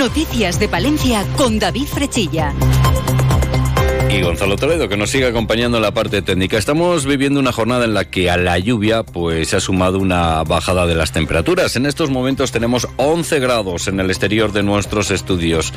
Noticias de Palencia con David Frechilla y Gonzalo Toledo, que nos sigue acompañando en la parte técnica. Estamos viviendo una jornada en la que a la lluvia pues se ha sumado una bajada de las temperaturas. En estos momentos tenemos 11 grados en el exterior de nuestros estudios.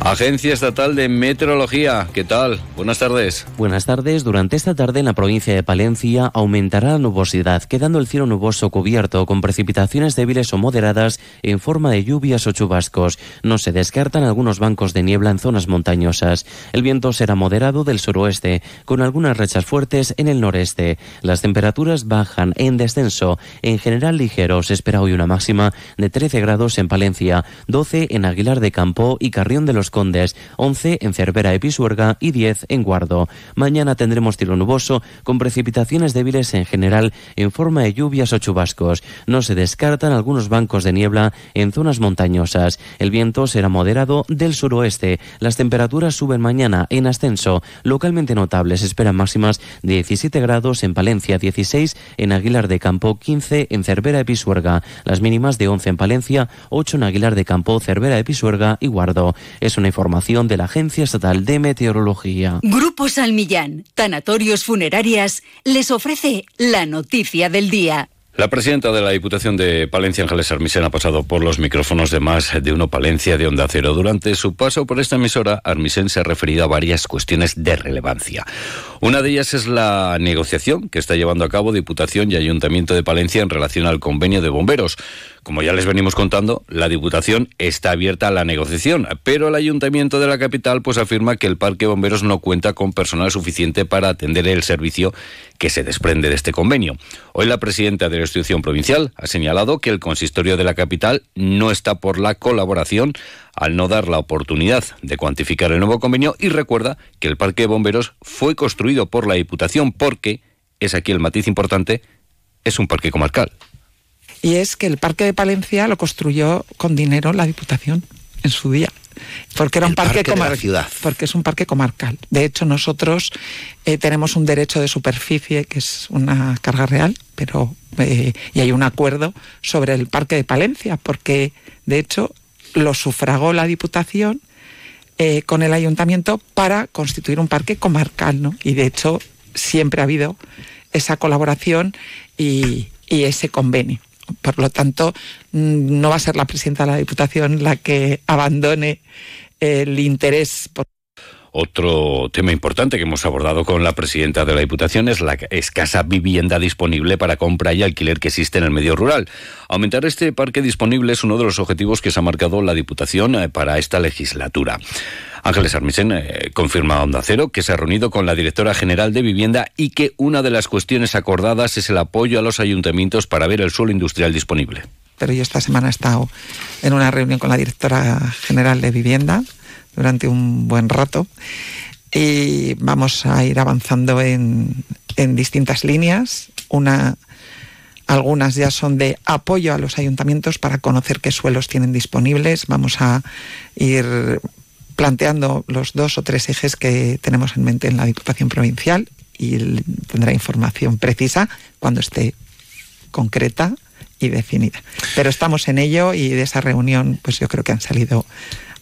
Agencia Estatal de Meteorología, ¿qué tal? Buenas tardes. Buenas tardes. Durante esta tarde en la provincia de Palencia aumentará la nubosidad, quedando el cielo nuboso cubierto con precipitaciones débiles o moderadas en forma de lluvias o chubascos. No se descartan algunos bancos de niebla en zonas montañosas. El viento será moderado del suroeste, con algunas rachas fuertes en el noreste. Las temperaturas bajan en descenso, en general ligero. Se espera hoy una máxima de 13 grados en Palencia, 12 en Aguilar de Campo y Carrión de los Condes, 11 en Cervera y Pisuerga y 10 en Guardo. Mañana tendremos cielo nuboso, con precipitaciones débiles en general en forma de lluvias o chubascos. No se descartan algunos bancos de niebla en zonas montañosas. El viento será moderado del suroeste. Las temperaturas suben mañana en ascenso localmente notables. esperan máximas de 17 grados en Palencia, 16 en Aguilar de Campo, 15 en Cervera de Pisuerga. Las mínimas de 11 en Palencia, 8 en Aguilar de Campo, Cervera de Pisuerga y Guardo. Es una información de la Agencia Estatal de Meteorología. Grupo Salmillán, Tanatorios Funerarias, les ofrece la noticia del día. La presidenta de la Diputación de Palencia, Ángeles Armisen, ha pasado por los micrófonos de más de uno Palencia de Onda Cero. Durante su paso por esta emisora, Armisen se ha referido a varias cuestiones de relevancia. Una de ellas es la negociación que está llevando a cabo Diputación y Ayuntamiento de Palencia en relación al convenio de bomberos. Como ya les venimos contando, la Diputación está abierta a la negociación, pero el Ayuntamiento de la capital pues afirma que el Parque Bomberos no cuenta con personal suficiente para atender el servicio que se desprende de este convenio. Hoy la presidenta de la institución provincial ha señalado que el consistorio de la capital no está por la colaboración al no dar la oportunidad de cuantificar el nuevo convenio y recuerda que el Parque Bomberos fue construido por la Diputación porque, es aquí el matiz importante, es un parque comarcal y es que el Parque de Palencia lo construyó con dinero la Diputación en su día. Porque era un parque, comarcal. Porque es un parque comarcal. De hecho, nosotros eh, tenemos un derecho de superficie que es una carga real, pero eh, y hay un acuerdo sobre el parque de Palencia, porque de hecho lo sufragó la Diputación eh, con el ayuntamiento para constituir un parque comarcal, ¿no? Y de hecho siempre ha habido esa colaboración y ese convenio. Por lo tanto, mm, no va a ser la presidenta de la Diputación la que abandone el interés por otro tema importante que hemos abordado con la presidenta de la Diputación es la escasa vivienda disponible para compra y alquiler que existe en el medio rural. Aumentar este parque disponible es uno de los objetivos que se ha marcado la Diputación eh, para esta legislatura. Ángeles Armisen eh, confirma a Onda Cero que se ha reunido con la directora general de Vivienda y que una de las cuestiones acordadas es el apoyo a los ayuntamientos para ver el suelo industrial disponible. Pero yo esta semana he estado en una reunión con la directora general de Vivienda durante un buen rato y vamos a ir avanzando en, en distintas líneas. Una, algunas ya son de apoyo a los ayuntamientos para conocer qué suelos tienen disponibles. Vamos a ir planteando los dos o tres ejes que tenemos en mente en la Diputación Provincial y tendrá información precisa cuando esté concreta y definida. Pero estamos en ello y de esa reunión pues yo creo que han salido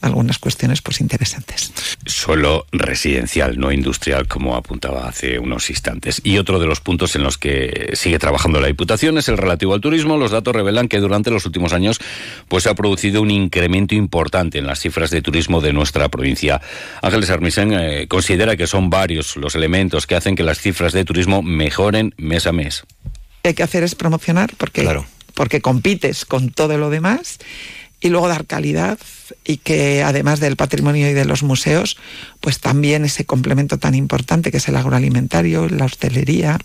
algunas cuestiones pues interesantes. Suelo residencial, no industrial, como apuntaba hace unos instantes. Y otro de los puntos en los que sigue trabajando la Diputación es el relativo al turismo. Los datos revelan que durante los últimos años pues se ha producido un incremento importante en las cifras de turismo de nuestra provincia. Ángeles Armisen eh, considera que son varios los elementos que hacen que las cifras de turismo mejoren mes a mes. Lo que hay que hacer es promocionar porque, porque compites con todo lo demás y luego dar calidad y que además del patrimonio y de los museos, pues también ese complemento tan importante que es el agroalimentario, la hostelería.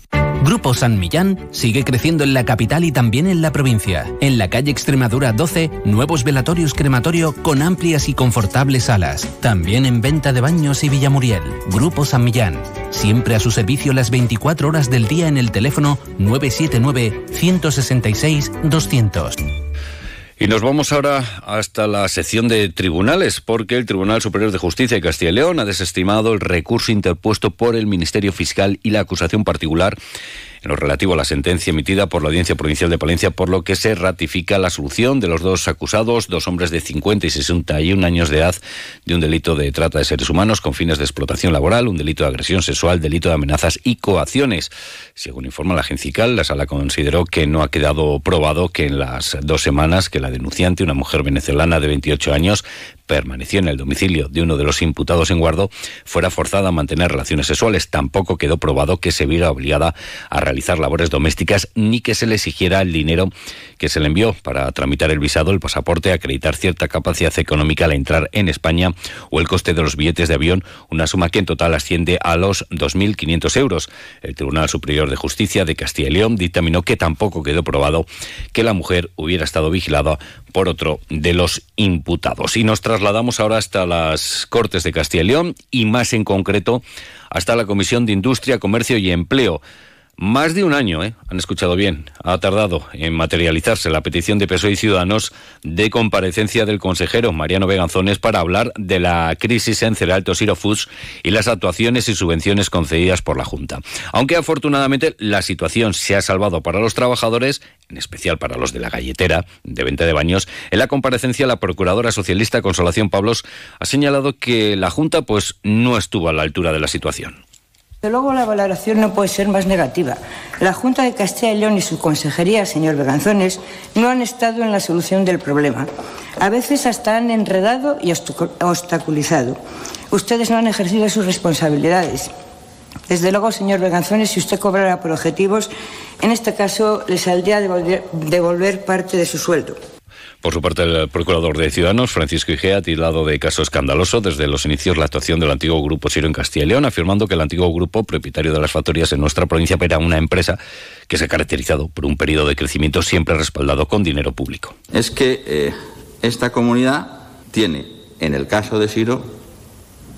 Grupo San Millán sigue creciendo en la capital y también en la provincia. En la calle Extremadura 12, nuevos velatorios crematorio con amplias y confortables salas. También en venta de baños y Villamuriel. Grupo San Millán. Siempre a su servicio las 24 horas del día en el teléfono 979 166 200. Y nos vamos ahora hasta la sección de tribunales, porque el Tribunal Superior de Justicia de Castilla y León ha desestimado el recurso interpuesto por el Ministerio Fiscal y la acusación particular en lo relativo a la sentencia emitida por la Audiencia Provincial de Palencia, por lo que se ratifica la solución de los dos acusados, dos hombres de 50 y 61 años de edad, de un delito de trata de seres humanos con fines de explotación laboral, un delito de agresión sexual, delito de amenazas y coacciones. Según informa la agencia la sala consideró que no ha quedado probado que en las dos semanas que la denunciante, una mujer venezolana de 28 años, permaneció en el domicilio de uno de los imputados en guardo, fuera forzada a mantener relaciones sexuales. Tampoco quedó probado que se viera obligada a realizar labores domésticas ni que se le exigiera el dinero que se le envió para tramitar el visado, el pasaporte, acreditar cierta capacidad económica al entrar en España o el coste de los billetes de avión, una suma que en total asciende a los 2.500 euros. El Tribunal Superior de Justicia de Castilla y León dictaminó que tampoco quedó probado que la mujer hubiera estado vigilada por otro de los imputados. Y nos trasladamos ahora hasta las Cortes de Castilla y León y más en concreto hasta la Comisión de Industria, Comercio y Empleo. Más de un año, ¿eh? han escuchado bien, ha tardado en materializarse la petición de PSOE y Ciudadanos de comparecencia del consejero Mariano Veganzones para hablar de la crisis en Cereal Tosiro Foods y las actuaciones y subvenciones concedidas por la Junta. Aunque afortunadamente la situación se ha salvado para los trabajadores, en especial para los de la galletera de venta de baños, en la comparecencia la procuradora socialista Consolación Pablos ha señalado que la Junta pues no estuvo a la altura de la situación. Desde luego la valoración no puede ser más negativa. La Junta de Castilla y León y su consejería, señor Beganzones, no han estado en la solución del problema. A veces hasta han enredado y obstaculizado. Ustedes no han ejercido sus responsabilidades. Desde luego, señor Beganzones, si usted cobrara por objetivos, en este caso le saldría devolver, devolver parte de su sueldo. Por su parte, el procurador de Ciudadanos, Francisco Igea, ha tildado de caso escandaloso desde los inicios la actuación del antiguo Grupo Siro en Castilla y León, afirmando que el antiguo grupo, propietario de las factorías en nuestra provincia, era una empresa que se ha caracterizado por un periodo de crecimiento siempre respaldado con dinero público. Es que eh, esta comunidad tiene, en el caso de Siro,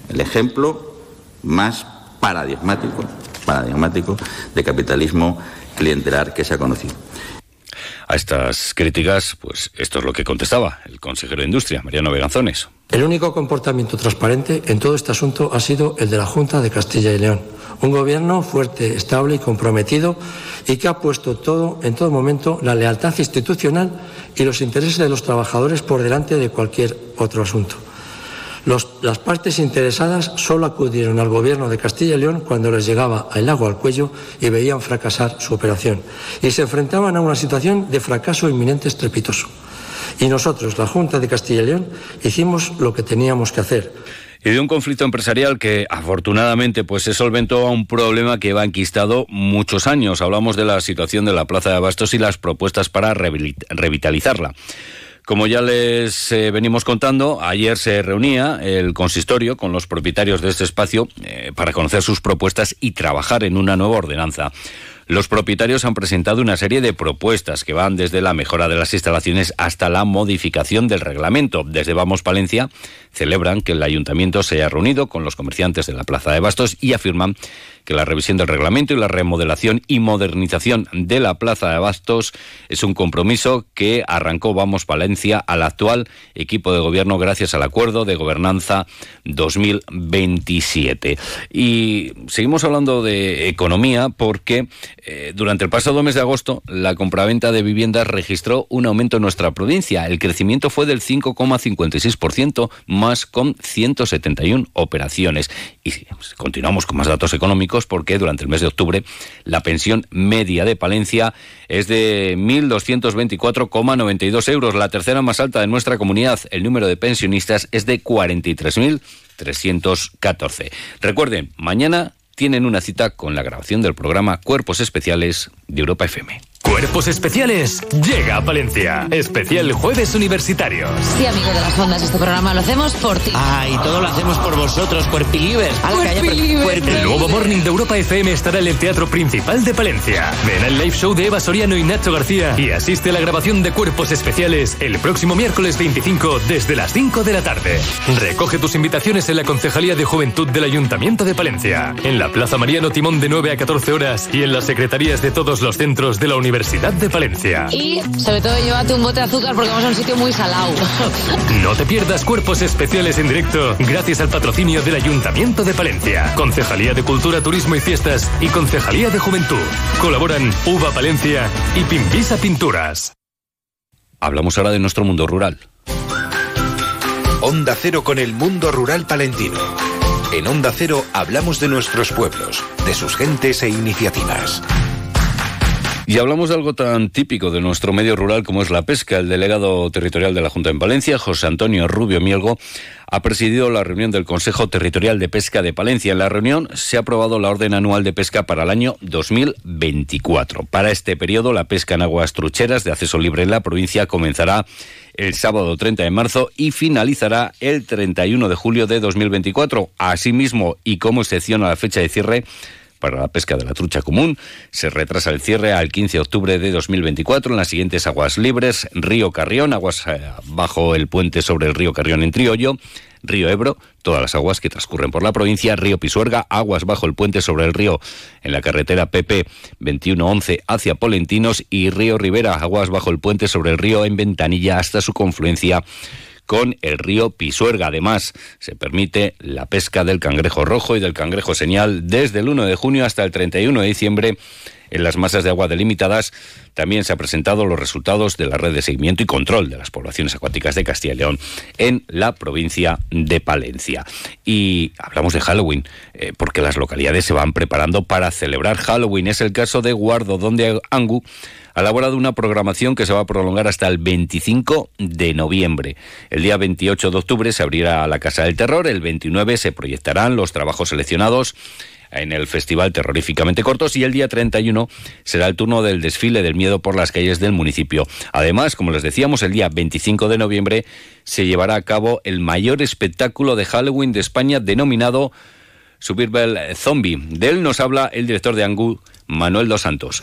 el ejemplo más paradigmático, paradigmático de capitalismo clientelar que se ha conocido. A estas críticas, pues esto es lo que contestaba el consejero de Industria, Mariano Veganzones. El único comportamiento transparente en todo este asunto ha sido el de la Junta de Castilla y León. Un gobierno fuerte, estable y comprometido y que ha puesto todo, en todo momento, la lealtad institucional y los intereses de los trabajadores por delante de cualquier otro asunto las partes interesadas solo acudieron al gobierno de Castilla y León cuando les llegaba el agua al cuello y veían fracasar su operación. Y se enfrentaban a una situación de fracaso inminente estrepitoso. Y nosotros, la Junta de Castilla y León, hicimos lo que teníamos que hacer. Y de un conflicto empresarial que afortunadamente pues se solventó a un problema que va enquistado muchos años. Hablamos de la situación de la Plaza de Abastos y las propuestas para revitalizarla. Como ya les eh, venimos contando, ayer se reunía el consistorio con los propietarios de este espacio eh, para conocer sus propuestas y trabajar en una nueva ordenanza. Los propietarios han presentado una serie de propuestas que van desde la mejora de las instalaciones hasta la modificación del reglamento. Desde Vamos Palencia celebran que el ayuntamiento se haya reunido con los comerciantes de la Plaza de Bastos y afirman que la revisión del reglamento y la remodelación y modernización de la Plaza de Bastos es un compromiso que arrancó Vamos Palencia al actual equipo de gobierno gracias al acuerdo de gobernanza 2027. Y seguimos hablando de economía porque eh, durante el pasado mes de agosto la compraventa de viviendas registró un aumento en nuestra provincia. El crecimiento fue del 5,56%, más con 171 operaciones. Y continuamos con más datos económicos porque durante el mes de octubre la pensión media de Palencia es de 1.224,92 euros, la tercera más alta de nuestra comunidad. El número de pensionistas es de 43.314. Recuerden, mañana tienen una cita con la grabación del programa Cuerpos Especiales de Europa FM. Cuerpos Especiales llega a Valencia. Especial Jueves Universitarios. Sí, amigo de las ondas, este programa lo hacemos por ti. Ah, y todo lo hacemos por vosotros, Cuerpilivers. El nuevo Morning de Europa FM estará en el Teatro Principal de Palencia. Ven al live show de Eva Soriano y Nacho García y asiste a la grabación de Cuerpos Especiales el próximo miércoles 25 desde las 5 de la tarde. Recoge tus invitaciones en la Concejalía de Juventud del Ayuntamiento de Palencia, en la Plaza Mariano Timón de 9 a 14 horas y en las secretarías de todos los centros de la Universidad Universidad de Palencia. Y sobre todo llévate un bote de azúcar porque vamos a un sitio muy salado. No te pierdas cuerpos especiales en directo gracias al patrocinio del Ayuntamiento de Palencia, Concejalía de Cultura, Turismo y Fiestas y Concejalía de Juventud. Colaboran Uva Palencia y Pimpisa Pinturas. Hablamos ahora de nuestro mundo rural. Onda Cero con el mundo rural palentino. En Onda Cero hablamos de nuestros pueblos, de sus gentes e iniciativas. Y hablamos de algo tan típico de nuestro medio rural como es la pesca. El delegado territorial de la Junta en Palencia, José Antonio Rubio Mielgo, ha presidido la reunión del Consejo Territorial de Pesca de Palencia. En la reunión se ha aprobado la orden anual de pesca para el año 2024. Para este periodo, la pesca en aguas trucheras de acceso libre en la provincia comenzará el sábado 30 de marzo y finalizará el 31 de julio de 2024. Asimismo, y como excepción a la fecha de cierre, para la pesca de la trucha común. Se retrasa el cierre al 15 de octubre de 2024 en las siguientes aguas libres, Río Carrión, aguas eh, bajo el puente sobre el río Carrión en Triollo, Río Ebro, todas las aguas que transcurren por la provincia, Río Pisuerga, aguas bajo el puente sobre el río en la carretera PP 2111 hacia Polentinos. Y Río Rivera, aguas bajo el puente sobre el río en Ventanilla hasta su confluencia con el río Pisuerga. Además, se permite la pesca del cangrejo rojo y del cangrejo señal desde el 1 de junio hasta el 31 de diciembre en las masas de agua delimitadas. También se han presentado los resultados de la red de seguimiento y control de las poblaciones acuáticas de Castilla y León en la provincia de Palencia. Y hablamos de Halloween, eh, porque las localidades se van preparando para celebrar Halloween. Es el caso de Guardo, donde Angu ha elaborado una programación que se va a prolongar hasta el 25 de noviembre. El día 28 de octubre se abrirá la Casa del Terror, el 29 se proyectarán los trabajos seleccionados en el Festival Terroríficamente Cortos y el día 31 será el turno del desfile del miedo por las calles del municipio. Además, como les decíamos, el día 25 de noviembre se llevará a cabo el mayor espectáculo de Halloween de España denominado Suburban Zombie. De él nos habla el director de Angu, Manuel Dos Santos.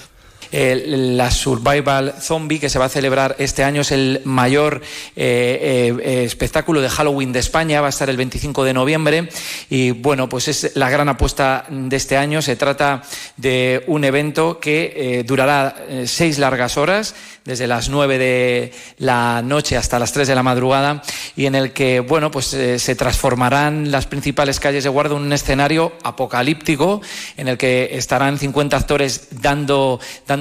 Eh, la Survival Zombie que se va a celebrar este año es el mayor eh, eh, espectáculo de Halloween de España, va a estar el 25 de noviembre y bueno, pues es la gran apuesta de este año. Se trata de un evento que durará seis largas horas desde las 9 de la noche hasta las 3 de la madrugada y en el que, bueno, pues se transformarán las principales calles de Guardo en un escenario apocalíptico en el que estarán 50 actores dando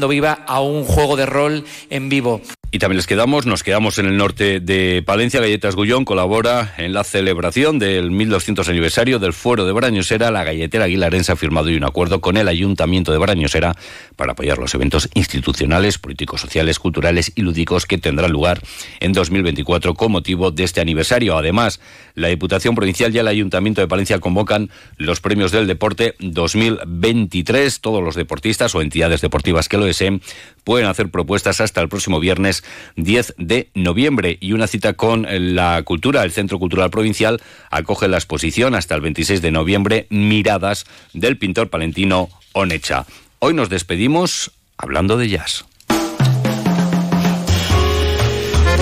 viva a un juego de rol en vivo. Y también les quedamos, nos quedamos en el norte de Palencia. Galletas Gullón colabora en la celebración del 1200 aniversario del Fuero de Brañosera. La galletera aguilarense ha firmado un acuerdo con el Ayuntamiento de Brañosera para apoyar los eventos institucionales, políticos, sociales, culturales y lúdicos que tendrán lugar en 2024 con motivo de este aniversario. Además, la Diputación Provincial y el Ayuntamiento de Palencia convocan los premios del deporte 2023. Todos los deportistas o entidades deportivas que lo deseen pueden hacer propuestas hasta el próximo viernes 10 de noviembre y una cita con la cultura. El Centro Cultural Provincial acoge la exposición hasta el 26 de noviembre Miradas del pintor palentino Onecha. Hoy nos despedimos hablando de jazz.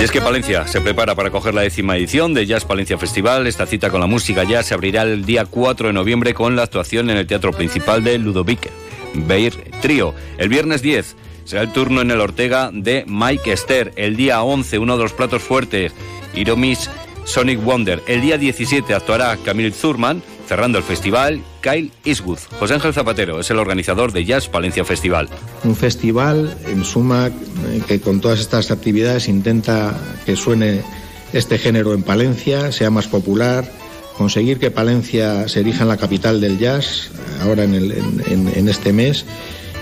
Y es que Palencia se prepara para coger la décima edición de Jazz Palencia Festival. Esta cita con la música jazz se abrirá el día 4 de noviembre con la actuación en el Teatro Principal de Ludovic Beir Trío. El viernes 10 será el turno en el Ortega de Mike Esther. El día 11, uno de los platos fuertes, Iromis Sonic Wonder. El día 17 actuará Camille Zurman, cerrando el festival, Kyle Eastwood. José Ángel Zapatero es el organizador de Jazz Palencia Festival. Un festival, en suma, que con todas estas actividades intenta que suene este género en Palencia, sea más popular, conseguir que Palencia se erija en la capital del jazz, ahora en, en este mes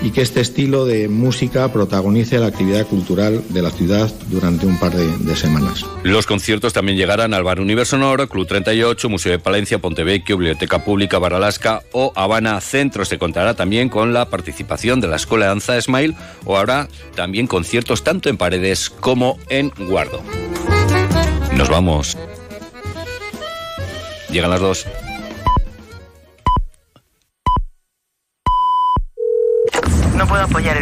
y que este estilo de música protagonice la actividad cultural de la ciudad durante un par de, semanas. Los conciertos también llegarán al Bar Universo Noro, Club 38, Museo de Palencia, Pontevecchio, Biblioteca Pública Baralaska o Habana Centro. Se contará también con la participación de la Escuela Danza Smile o habrá también conciertos tanto en Paredes como en Guardo. Nos vamos. Llegan las dos. Puedo apoyar